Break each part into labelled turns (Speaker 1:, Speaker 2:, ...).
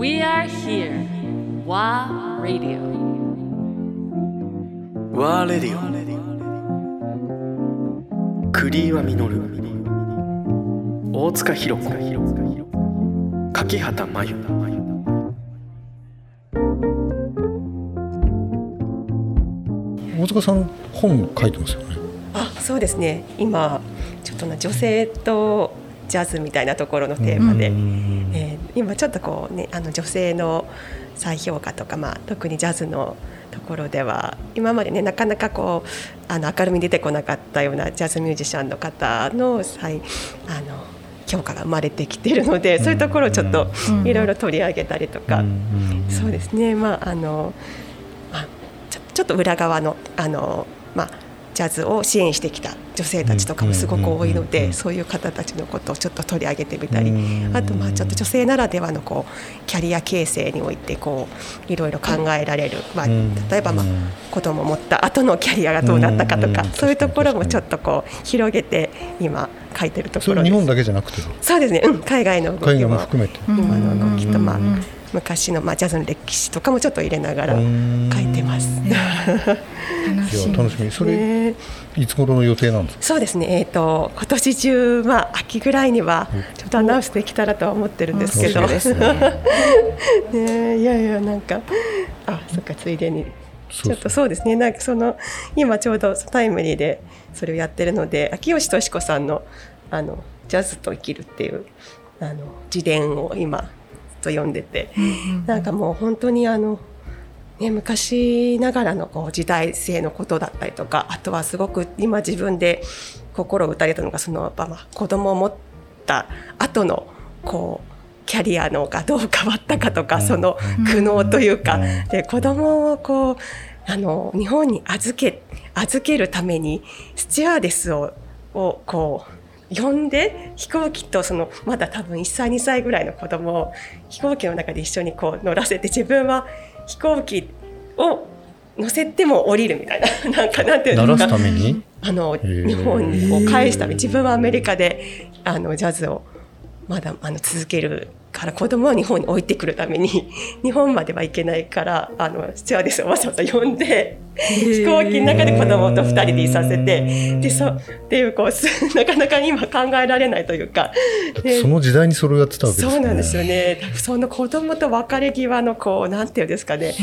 Speaker 1: We are here. WA Radio.
Speaker 2: ワーレディオクリーワミノル大塚弘子。柿畑真由。
Speaker 3: 大塚さん本書いてますよね。
Speaker 4: あそうですね。今ちょっとな女性とジャズみたいなところのテーマで、えー今ちょっとこうねあの女性の再評価とか、まあ、特にジャズのところでは今までねなかなかこうあの明るみに出てこなかったようなジャズミュージシャンの方の再あの評価が生まれてきているので、そういうところをちょっといろいろ取り上げたりとか、そうですね。まああの、まあ、ちょちょっと裏側のあの、まあ、ジャズを支援してきた女性たちとかもすごく多いのでそういう方たちのことをちょっと取り上げてみたりあとまあちょっと女性ならではのこうキャリア形成においてこういろいろ考えられる、まあ、例えばまあ子供を持った後のキャリアがどうなったかとかそういうところもちょっとこう広げて今書いてるところ
Speaker 3: 日本だけじゃなくて
Speaker 4: そうですね、うん、海外の。動
Speaker 3: 海外
Speaker 4: きも
Speaker 3: も含めて。
Speaker 4: 今の動きと、まあ、昔の、まあ、ジャズの歴史とかもちょっと入れながら書いてます。
Speaker 3: いや楽しみ。それ
Speaker 4: ね。
Speaker 3: いつ頃の予定なんですか？
Speaker 4: そうですね、えー、と今年中、まあ、秋ぐらいにはちょっとアナウンスできたらとは思ってるんですけど、
Speaker 3: 楽しみ
Speaker 4: ね。いやいやなんかあそっかついでに。ちょっとそうですね。なんかその今ちょうどタイムリーでそれをやってるので秋吉敏子さんの「あのジャズと生きる」っていうあの自伝を今と読んでて、なんかもう本当にあのね、昔ながらのこう時代性のことだったりとかあとはすごく今自分で心を打たれたのがそのやっぱまあ子供を持った後のこうキャリアのがどう変わったかとか、その苦悩というか、で子供をこうあの日本に預け預けるためにスチュワーデスををこう呼んで飛行機とそのまだ多分1歳2歳ぐらいの子供を飛行機の中で一緒にこう乗らせて自分は飛行機を乗せても降りるみたいな。なんかなんていう
Speaker 3: 鳴らす
Speaker 4: のか
Speaker 3: ために？
Speaker 4: あの
Speaker 3: ー
Speaker 4: 日本にこう返すた。め自分はアメリカであのジャズをまだあの続けるから子供は日本に置いてくるために 日本までは行けないからあのスチュワーデスをわざわざ呼んで飛行機の中で子供と2人でいさせてでそっていうこうす なかなか今考えられないというか。で
Speaker 3: その時代にそれをやってたわけですね。
Speaker 4: そうなんですよね。その子供と別れ際のこうなんていうんですかね、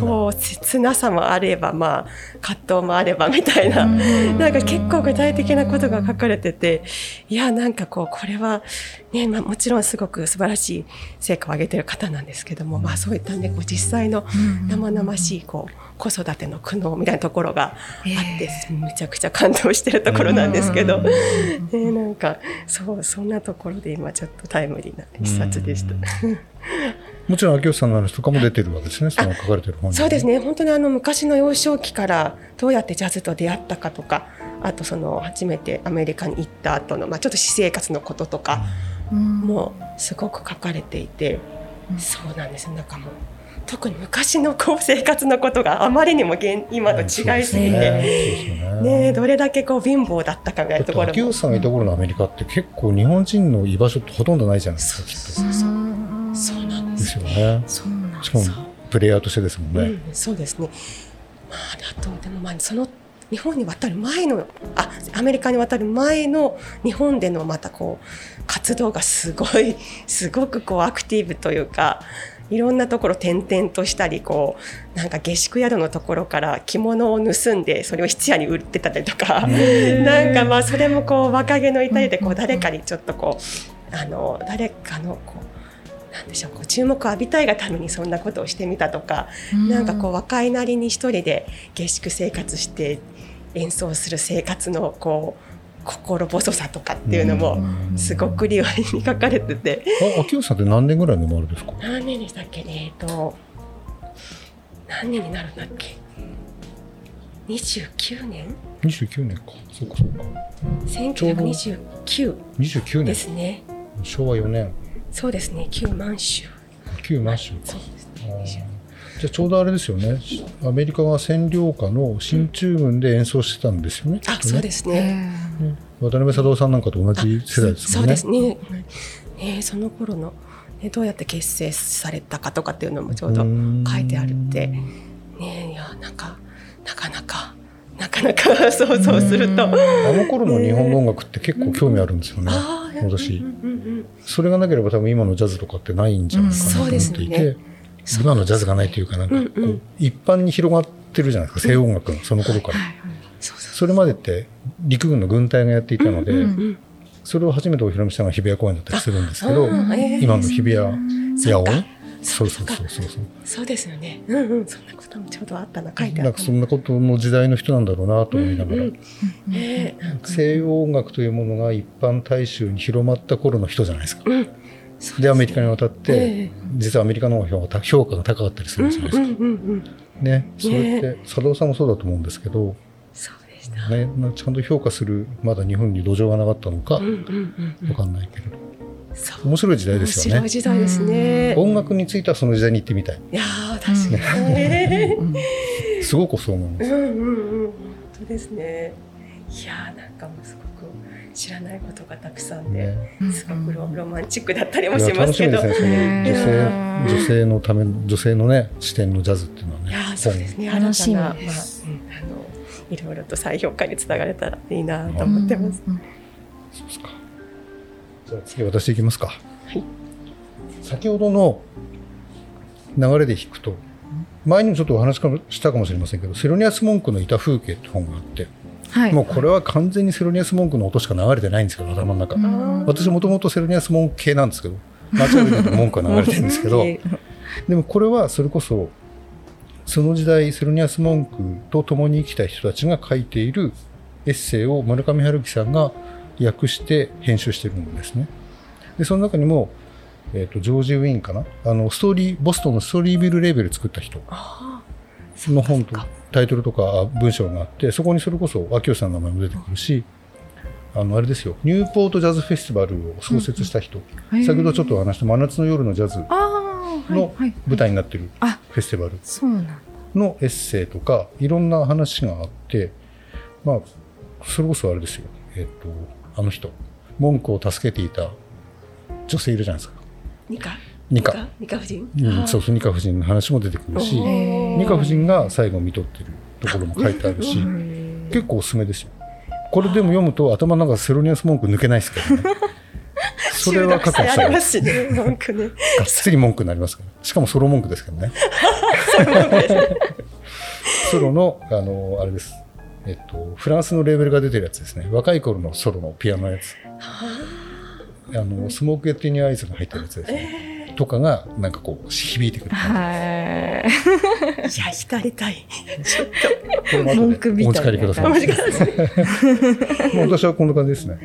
Speaker 4: こう切なさもあればまあ葛藤もあればみたいな、なんか結構具体的なことが書かれてて、いやなんかこうこれはねまあもちろんすごく素晴らしい成果を上げてる方なんですけども、まあそういったねこう実際の生々しいこう子育ての苦悩みたいなところがあって、めちゃくちゃ感動してるところなんですけど、ねなんかそうそんなところで今ちょっとタイムリーな一冊でした。
Speaker 3: もちろん秋吉さんの話とかも出てるわけですね。その書かれてる本に
Speaker 4: そうですね。本当にあの昔の幼少期からどうやってジャズと出会ったかとかあとその初めてアメリカに行った後のまあちょっと私生活のこととかもすごく書かれていて、そうなんですよ。なんかもう特に昔のこう生活のことがあまりにも現今と違いすぎて、
Speaker 3: ね。
Speaker 4: ね。どれだけこう貧乏だったかみたいなところも
Speaker 3: 秋吉さんがいた頃のアメリカって結構日本人の居場所ってほとん。どないじゃないですか
Speaker 4: そうそうなん
Speaker 3: とです
Speaker 4: よ
Speaker 3: よね。
Speaker 4: そうなん
Speaker 3: しかもプレイヤーとしてですもんね、
Speaker 4: うん、そうですね。まあ、あとでもまあその日本に渡る前のあアメリカに渡る前の日本でのまたこう活動がすごい すごくこうアクティブというかいろんなところ転々としたりこうなんか下宿宿のところから着物を盗んでそれを質屋に売ってたりとかなんかまあそれもこう若気の至りでこう誰かにちょっとこうあの誰かのこうなんでしょうこう注目を浴びたいがためにそんなことをしてみたとか、なんかこう若いなりに一人で下宿生活して演奏する生活のこう心細さとかっていうのもすごくリアルに書かれてて、
Speaker 3: あ秋吉さんって何年ぐらいの生まれですか？
Speaker 4: 何年でしたっけね？えっと何年になるんだっけ？29年
Speaker 3: ？29年か。そうかそうか。
Speaker 4: 1929
Speaker 3: 29年。
Speaker 4: ですね。
Speaker 3: 昭和4年
Speaker 4: そうですね。旧満州。
Speaker 3: 旧満州か。
Speaker 4: そうですね。
Speaker 3: じゃあちょうどあれですよね。アメリカが占領下の進駐軍で演奏してたんですよね、きっ
Speaker 4: あ
Speaker 3: とね
Speaker 4: そうですね。
Speaker 3: 渡辺貞夫さんなんかと同じ世代ですもんね。
Speaker 4: そうですね。ね。その頃のね、どうやって結成されたかとかっていうのもちょうど書いてあるって。ねいやなんかなかなかなかなか 想像すると。
Speaker 3: あの頃の日本の音楽って結構興味あるんですよね、
Speaker 4: うんうんうん
Speaker 3: それがなければ多分今のジャズとかってないんじゃないかなと思っていて、今のジャズがないというかなんかこう、一般に広がってるじゃないですか西洋音楽がその頃から、
Speaker 4: そうそう
Speaker 3: それまでって陸軍の軍隊がやっていたので、それを初めてお披露目したのが日比谷公園だったりするんですけど、今の日比谷野音
Speaker 4: そ
Speaker 3: そううそうそうそうそう。
Speaker 4: そうですよね。うんうん、そんなこともちょうどあったな、書いてあ
Speaker 3: なんかそんなことの時代の人なんだろうなと思いながら、
Speaker 4: うんうんねえなんか
Speaker 3: 西洋音楽というものが一般大衆に広まった頃の人じゃないですか。
Speaker 4: うん。
Speaker 3: でアメリカに渡っ
Speaker 4: え
Speaker 3: て
Speaker 4: え
Speaker 3: 実はアメリカの方が評価が高かったりするじゃないですか。
Speaker 4: うんうんうんうん。
Speaker 3: ね、それって佐藤さんもそうだと思うんですけど、
Speaker 4: そうでした。
Speaker 3: ね、まあちゃんと評価するまだ日本に土壌がなかったのか。わかんないけれど面白い時代ですよ
Speaker 4: 面白い
Speaker 3: ね。
Speaker 4: 時代ですね。
Speaker 3: 音楽についてはその時代に行ってみたい。
Speaker 4: いやー確かにね。
Speaker 3: すごくそう思います。
Speaker 4: うんうんうん本当ですね。いやーなんかもうすごく知らないことがたくさんで、
Speaker 3: ね
Speaker 4: すごくロロマンチックだったりもしますけど。
Speaker 3: 楽しみですね。その
Speaker 1: ね
Speaker 3: 女性
Speaker 1: うん
Speaker 3: 女性のため女性のね視点のジャズっていうのはね。
Speaker 4: いやーそうですね。
Speaker 1: 楽しみ
Speaker 4: 新たな
Speaker 1: です
Speaker 4: まあうんあのいろいろと再評価につながれたらいいなと思ってます。
Speaker 3: そうですか。じゃあ次私いきますか。
Speaker 4: はい
Speaker 3: 先ほどの流れで弾くと、前にもちょっとお話ししたかもしれませんけど、セロニアス・モンクのいた風景って本があって、
Speaker 1: はい。
Speaker 3: もうこれは完全にセロニアス・モンクの音しか流れてないんですけど、頭の中。
Speaker 1: うん
Speaker 3: 私もともとセロニアス・モンク系なんですけど、間違いなく文句が流れてるんですけど、でもこれはそれこそ、その時代、セロニアス・モンクと共に生きた人たちが書いているエッセイを村上春樹さんが訳して編集してるんですね。で、その中にも、えっ、と、ジョージ・ウィンかな？あの、ストーリー、ボストンのストーリービルレーベル作った人
Speaker 4: あ
Speaker 3: の本とタイトルとか文章があって、そこにそれこそ秋吉さんの名前も出てくるし、あの、あれですよ、ニューポートジャズフェスティバルを創設した人、
Speaker 1: うん。
Speaker 3: 先ほどちょっとお話した真夏の夜のジャズの
Speaker 1: はい。
Speaker 3: 舞台になってる
Speaker 1: あ、
Speaker 3: フェスティバル。のエッセイとかいろんな話があってまあそれこそあれですよ。えっ、とあの人文句を助けていた女性いるじゃないですか。
Speaker 4: ニカ
Speaker 3: ニカ、
Speaker 4: ニカ夫人？
Speaker 3: うん、そうそうニカ夫人の話も出てくるしニカ夫人が最後見とってるところも書いてあるし結構おすすめですよ。これでも読むと頭の中セロニアス文句抜けないですけどね。それは覚悟した
Speaker 4: ますしね。文句ね。
Speaker 3: がっつり文句になりますから。しかもソロ文句ですけどね。ソロのあのあれですえっとフランスのレーベルが出てるやつですね。若い頃のソロのピアノのやつ。あ。のスモーク・エッティニア・アイズが入ってるやつですね、とかがなんかこう響いてくる。
Speaker 1: はい。
Speaker 4: いや光りたい。ちょっ
Speaker 3: これも後で
Speaker 1: 文句み
Speaker 3: お
Speaker 1: たいな。
Speaker 3: 使いください。もう私はこんな感じですね